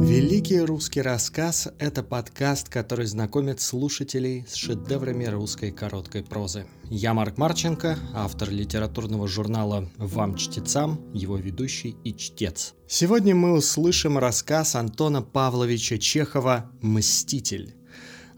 Великий русский рассказ – это подкаст, который знакомит слушателей с шедеврами русской короткой прозы. Я Марк Марченко, автор литературного журнала «Вам, чтецам», его ведущий и чтец. Сегодня мы услышим рассказ Антона Павловича Чехова «Мститель».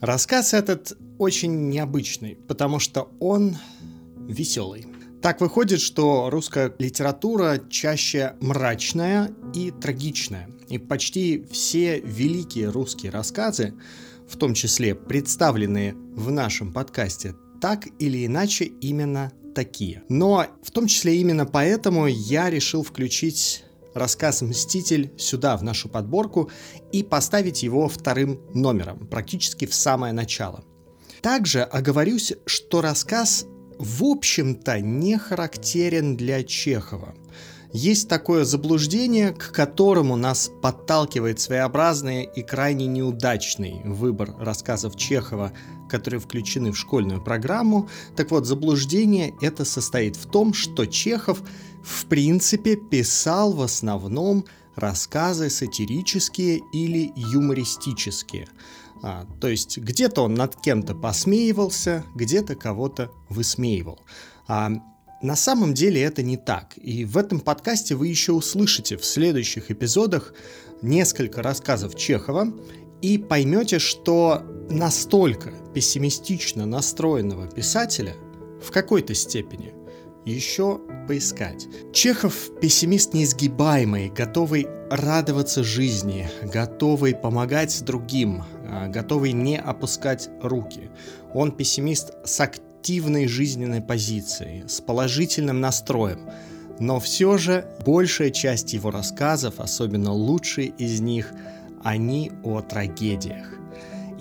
Рассказ этот очень необычный, потому что он веселый. Так выходит, что русская литература чаще мрачная и трагичная. И почти все великие русские рассказы, в том числе представленные в нашем подкасте, так или иначе именно такие. Но в том числе именно поэтому я решил включить рассказ «Мститель» сюда, в нашу подборку, и поставить его вторым номером, практически в самое начало. Также оговорюсь, что рассказ в общем-то, не характерен для Чехова. Есть такое заблуждение, к которому нас подталкивает своеобразный и крайне неудачный выбор рассказов Чехова, которые включены в школьную программу. Так вот, заблуждение это состоит в том, что Чехов в принципе писал в основном рассказы сатирические или юмористические – а, то есть где-то он над кем-то посмеивался, где-то кого-то высмеивал. А на самом деле это не так. И в этом подкасте вы еще услышите в следующих эпизодах несколько рассказов Чехова и поймете, что настолько пессимистично настроенного писателя в какой-то степени еще поискать. Чехов пессимист неизгибаемый, готовый радоваться жизни, готовый помогать другим, а, готовый не опускать руки. Он пессимист с активной жизненной позицией, с положительным настроем. Но все же большая часть его рассказов, особенно лучшие из них, они о трагедиях.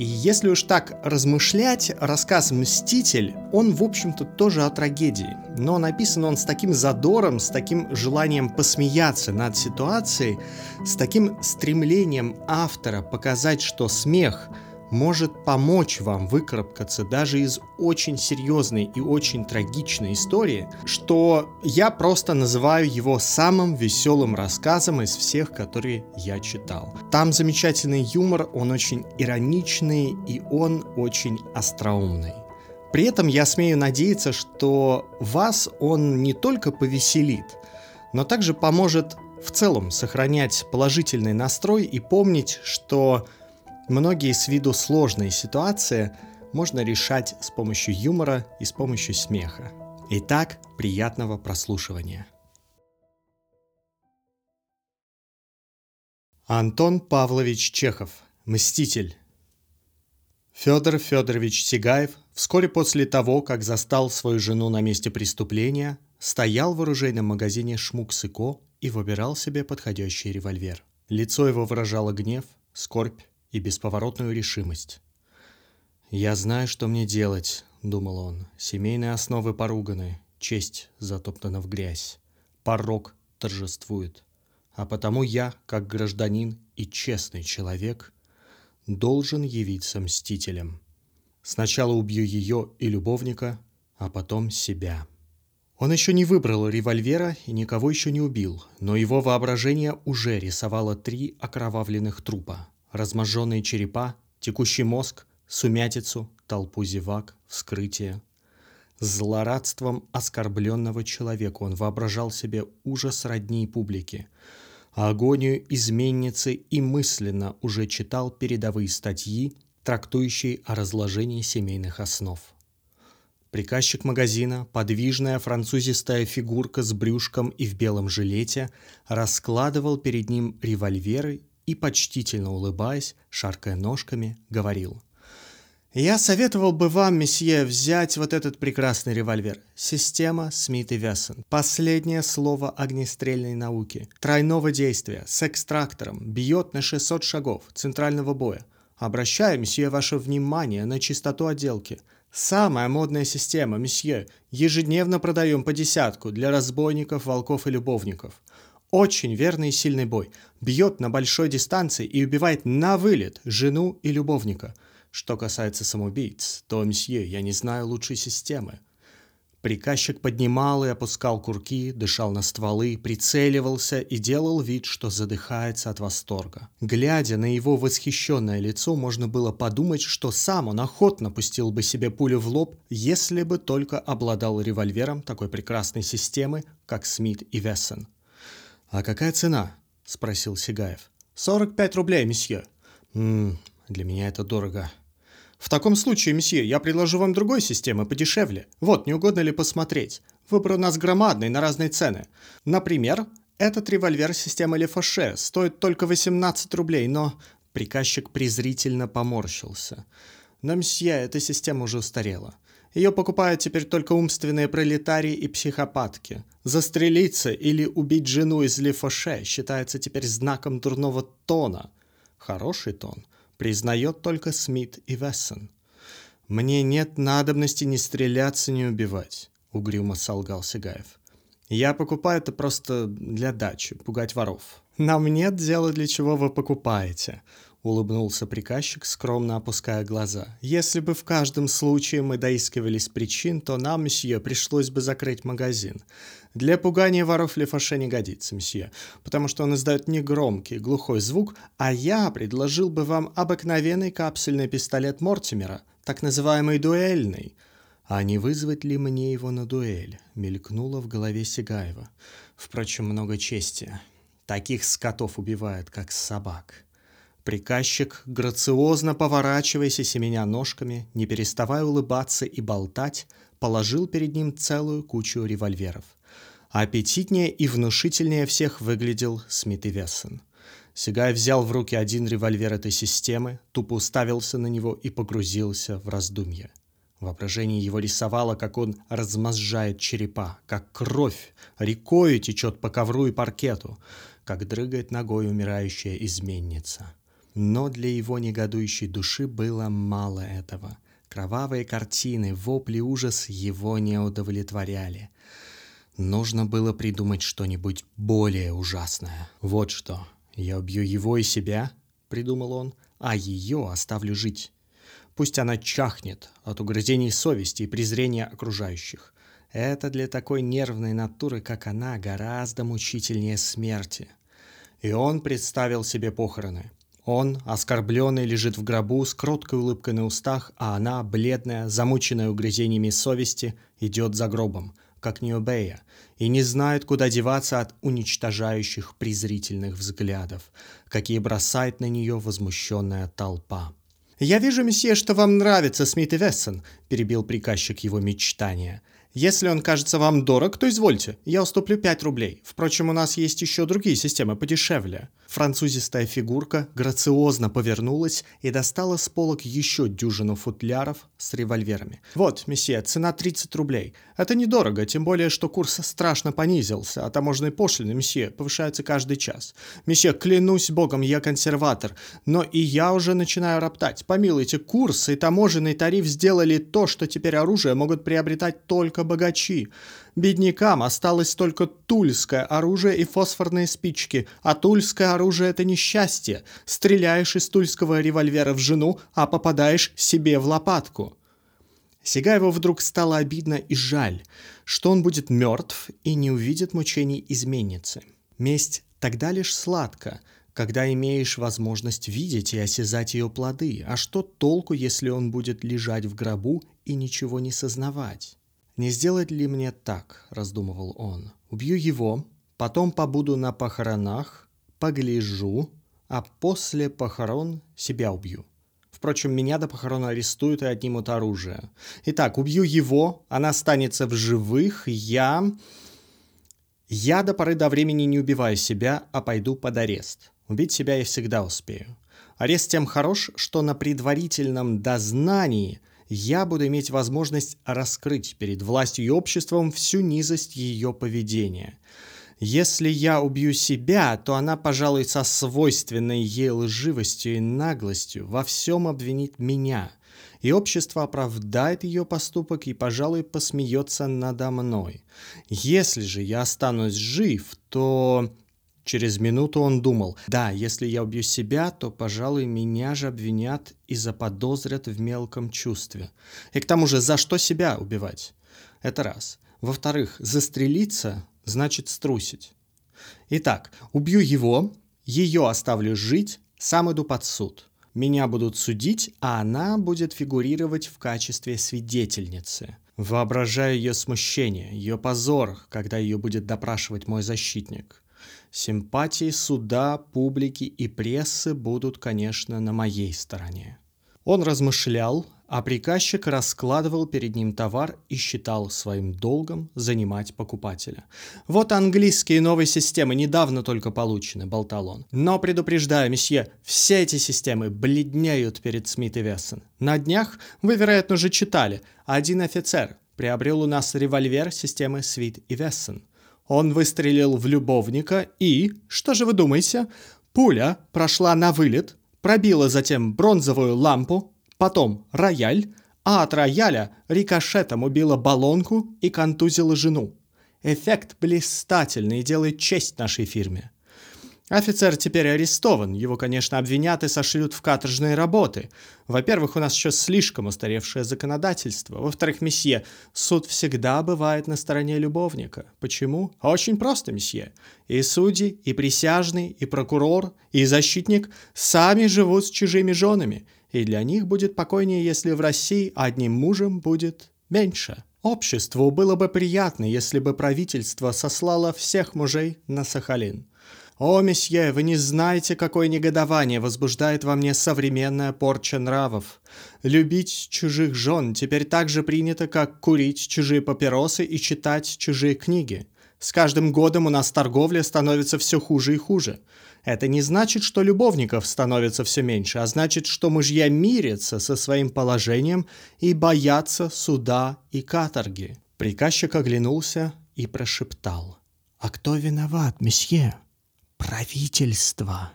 И если уж так размышлять, рассказ «Мститель», он, в общем-то, тоже о трагедии. Но написан он с таким задором, с таким желанием посмеяться над ситуацией, с таким стремлением автора показать, что смех – может помочь вам выкарабкаться даже из очень серьезной и очень трагичной истории, что я просто называю его самым веселым рассказом из всех, которые я читал. Там замечательный юмор, он очень ироничный и он очень остроумный. При этом я смею надеяться, что вас он не только повеселит, но также поможет в целом сохранять положительный настрой и помнить, что Многие с виду сложные ситуации можно решать с помощью юмора и с помощью смеха. Итак, приятного прослушивания. Антон Павлович Чехов. Мститель. Федор Федорович Сигаев вскоре после того, как застал свою жену на месте преступления, стоял в оружейном магазине «Шмукс и Ко» и выбирал себе подходящий револьвер. Лицо его выражало гнев, скорбь и бесповоротную решимость. «Я знаю, что мне делать», — думал он. «Семейные основы поруганы, честь затоптана в грязь, порог торжествует. А потому я, как гражданин и честный человек, должен явиться мстителем. Сначала убью ее и любовника, а потом себя». Он еще не выбрал револьвера и никого еще не убил, но его воображение уже рисовало три окровавленных трупа разможженные черепа, текущий мозг, сумятицу, толпу зевак, вскрытие. Злорадством оскорбленного человека он воображал себе ужас родней публики, а агонию изменницы и мысленно уже читал передовые статьи, трактующие о разложении семейных основ. Приказчик магазина, подвижная французистая фигурка с брюшком и в белом жилете, раскладывал перед ним револьверы и, почтительно улыбаясь, шаркая ножками, говорил. «Я советовал бы вам, месье, взять вот этот прекрасный револьвер. Система Смит и Вессон. Последнее слово огнестрельной науки. Тройного действия, с экстрактором, бьет на 600 шагов, центрального боя. Обращаю, месье, ваше внимание на чистоту отделки. Самая модная система, месье. Ежедневно продаем по десятку для разбойников, волков и любовников. Очень верный и сильный бой. Бьет на большой дистанции и убивает на вылет жену и любовника. Что касается самоубийц, то, мсье, я не знаю лучшей системы. Приказчик поднимал и опускал курки, дышал на стволы, прицеливался и делал вид, что задыхается от восторга. Глядя на его восхищенное лицо, можно было подумать, что сам он охотно пустил бы себе пулю в лоб, если бы только обладал револьвером такой прекрасной системы, как Смит и Вессон. «А какая цена?» – спросил Сигаев. «Сорок пять рублей, месье». «Ммм, для меня это дорого», в таком случае, месье, я предложу вам другой системы подешевле. Вот, не угодно ли посмотреть? Выбор у нас громадный на разные цены. Например, этот револьвер системы Лефоше стоит только 18 рублей, но... Приказчик презрительно поморщился. Но, месье, эта система уже устарела. Ее покупают теперь только умственные пролетарии и психопатки. Застрелиться или убить жену из Лефоше считается теперь знаком дурного тона. Хороший тон признает только Смит и Вессон. «Мне нет надобности ни стреляться, ни убивать», — угрюмо солгал Сигаев. «Я покупаю это просто для дачи, пугать воров». «Нам нет дела, для чего вы покупаете», — улыбнулся приказчик, скромно опуская глаза. «Если бы в каждом случае мы доискивались причин, то нам, месье, пришлось бы закрыть магазин. Для пугания воров Лефаше не годится, месье, потому что он издает негромкий, глухой звук, а я предложил бы вам обыкновенный капсульный пистолет Мортимера, так называемый дуэльный. А не вызвать ли мне его на дуэль? Мелькнуло в голове Сигаева. Впрочем, много чести. Таких скотов убивают, как собак. Приказчик, грациозно поворачиваясь и семеня ножками, не переставая улыбаться и болтать, положил перед ним целую кучу револьверов – аппетитнее и внушительнее всех выглядел Смит и Вессон. Сигай взял в руки один револьвер этой системы, тупо уставился на него и погрузился в раздумье. Воображение его рисовало, как он размозжает черепа, как кровь рекою течет по ковру и паркету, как дрыгает ногой умирающая изменница. Но для его негодующей души было мало этого. Кровавые картины, вопли ужас его не удовлетворяли. Нужно было придумать что-нибудь более ужасное. Вот что. Я убью его и себя, придумал он, а ее оставлю жить. Пусть она чахнет от угрызений совести и презрения окружающих. Это для такой нервной натуры, как она, гораздо мучительнее смерти. И он представил себе похороны. Он, оскорбленный, лежит в гробу с кроткой улыбкой на устах, а она, бледная, замученная угрызениями совести, идет за гробом, как Необея, и не знает, куда деваться от уничтожающих презрительных взглядов, какие бросает на нее возмущенная толпа. «Я вижу, месье, что вам нравится Смит и Вессон», — перебил приказчик его мечтания. Если он кажется вам дорог, то извольте, я уступлю 5 рублей. Впрочем, у нас есть еще другие системы подешевле. Французистая фигурка грациозно повернулась и достала с полок еще дюжину футляров с револьверами. Вот, месье, цена 30 рублей. Это недорого, тем более, что курс страшно понизился, а таможенные пошлины, месье, повышаются каждый час. Месье, клянусь богом, я консерватор, но и я уже начинаю роптать. Помилуйте, курс и таможенный тариф сделали то, что теперь оружие могут приобретать только только богачи. Беднякам осталось только тульское оружие и фосфорные спички, а тульское оружие — это несчастье. Стреляешь из тульского револьвера в жену, а попадаешь себе в лопатку. Сигаеву вдруг стало обидно и жаль, что он будет мертв и не увидит мучений изменницы. Месть тогда лишь сладко, когда имеешь возможность видеть и осязать ее плоды, а что толку, если он будет лежать в гробу и ничего не сознавать? «Не сделать ли мне так?» – раздумывал он. «Убью его, потом побуду на похоронах, погляжу, а после похорон себя убью. Впрочем, меня до похорон арестуют и отнимут оружие. Итак, убью его, она останется в живых, я... Я до поры до времени не убиваю себя, а пойду под арест. Убить себя я всегда успею. Арест тем хорош, что на предварительном дознании – я буду иметь возможность раскрыть перед властью и обществом всю низость ее поведения. Если я убью себя, то она, пожалуй, со свойственной ей лживостью и наглостью во всем обвинит меня, и общество оправдает ее поступок и, пожалуй, посмеется надо мной. Если же я останусь жив, то Через минуту он думал, да, если я убью себя, то, пожалуй, меня же обвинят и заподозрят в мелком чувстве. И к тому же, за что себя убивать? Это раз. Во-вторых, застрелиться значит струсить. Итак, убью его, ее оставлю жить, сам иду под суд. Меня будут судить, а она будет фигурировать в качестве свидетельницы. Воображаю ее смущение, ее позор, когда ее будет допрашивать мой защитник. Симпатии суда, публики и прессы будут, конечно, на моей стороне. Он размышлял, а приказчик раскладывал перед ним товар и считал своим долгом занимать покупателя. «Вот английские новые системы, недавно только получены», — болтал он. «Но предупреждаю, месье, все эти системы бледнеют перед Смит и Вессон. На днях, вы, вероятно, уже читали, один офицер приобрел у нас револьвер системы Смит и Вессон. Он выстрелил в любовника и, что же вы думаете, пуля прошла на вылет, пробила затем бронзовую лампу, потом рояль, а от рояля рикошетом убила баллонку и контузила жену. Эффект блистательный делает честь нашей фирме. Офицер теперь арестован, его, конечно, обвинят и сошлют в каторжные работы. Во-первых, у нас еще слишком устаревшее законодательство. Во-вторых, месье, суд всегда бывает на стороне любовника. Почему? Очень просто, месье. И судьи, и присяжный, и прокурор, и защитник сами живут с чужими женами. И для них будет покойнее, если в России одним мужем будет меньше. Обществу было бы приятно, если бы правительство сослало всех мужей на Сахалин. «О, месье, вы не знаете, какое негодование возбуждает во мне современная порча нравов. Любить чужих жен теперь так же принято, как курить чужие папиросы и читать чужие книги. С каждым годом у нас торговля становится все хуже и хуже. Это не значит, что любовников становится все меньше, а значит, что мужья мирятся со своим положением и боятся суда и каторги». Приказчик оглянулся и прошептал. «А кто виноват, месье?» Правительство.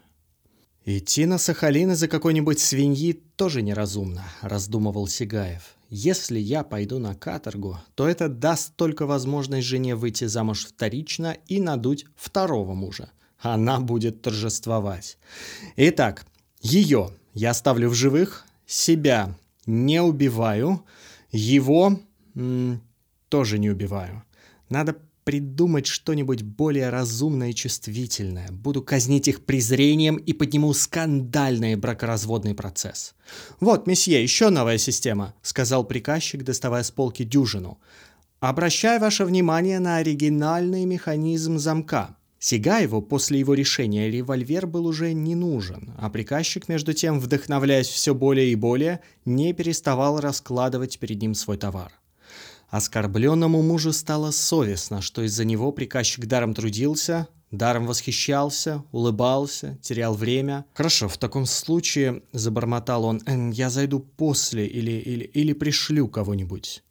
Идти на Сахалин из-за какой-нибудь свиньи тоже неразумно, раздумывал Сигаев. Если я пойду на каторгу, то это даст только возможность жене выйти замуж вторично и надуть второго мужа. Она будет торжествовать. Итак, ее я оставлю в живых, себя не убиваю, его м- тоже не убиваю. Надо придумать что-нибудь более разумное и чувствительное. Буду казнить их презрением и подниму скандальный бракоразводный процесс. «Вот, месье, еще новая система», — сказал приказчик, доставая с полки дюжину. «Обращаю ваше внимание на оригинальный механизм замка». Сигаеву после его решения револьвер был уже не нужен, а приказчик, между тем, вдохновляясь все более и более, не переставал раскладывать перед ним свой товар. Оскорбленному мужу стало совестно, что из-за него приказчик даром трудился, даром восхищался, улыбался, терял время. «Хорошо, в таком случае», — забормотал он, «э, «я зайду после или, или, или пришлю кого-нибудь».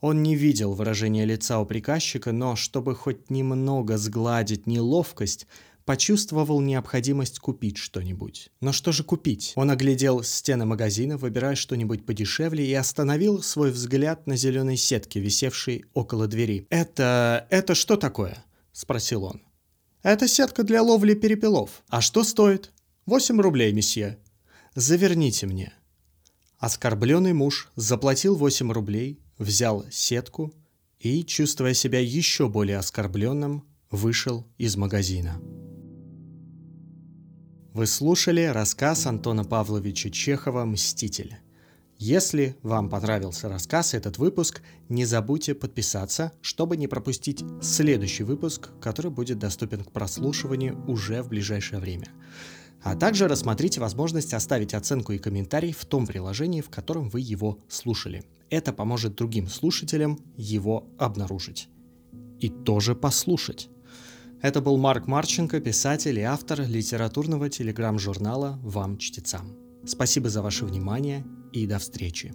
Он не видел выражения лица у приказчика, но, чтобы хоть немного сгладить неловкость, почувствовал необходимость купить что-нибудь. Но что же купить? Он оглядел стены магазина, выбирая что-нибудь подешевле, и остановил свой взгляд на зеленой сетке, висевшей около двери. «Это... это что такое?» – спросил он. «Это сетка для ловли перепелов. А что стоит?» «Восемь рублей, месье». «Заверните мне». Оскорбленный муж заплатил 8 рублей, взял сетку и, чувствуя себя еще более оскорбленным, вышел из магазина. Вы слушали рассказ Антона Павловича Чехова «Мститель». Если вам понравился рассказ и этот выпуск, не забудьте подписаться, чтобы не пропустить следующий выпуск, который будет доступен к прослушиванию уже в ближайшее время. А также рассмотрите возможность оставить оценку и комментарий в том приложении, в котором вы его слушали. Это поможет другим слушателям его обнаружить. И тоже послушать. Это был Марк Марченко, писатель и автор литературного телеграм-журнала «Вам, чтецам». Спасибо за ваше внимание и до встречи.